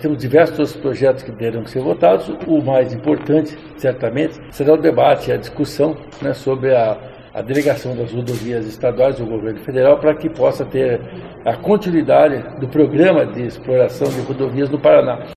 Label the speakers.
Speaker 1: temos diversos projetos que terão que ser votados. O mais importante, certamente, será o debate, a discussão né, sobre a, a delegação das rodovias estaduais do governo federal para que possa ter a continuidade do programa de exploração de rodovias no Paraná.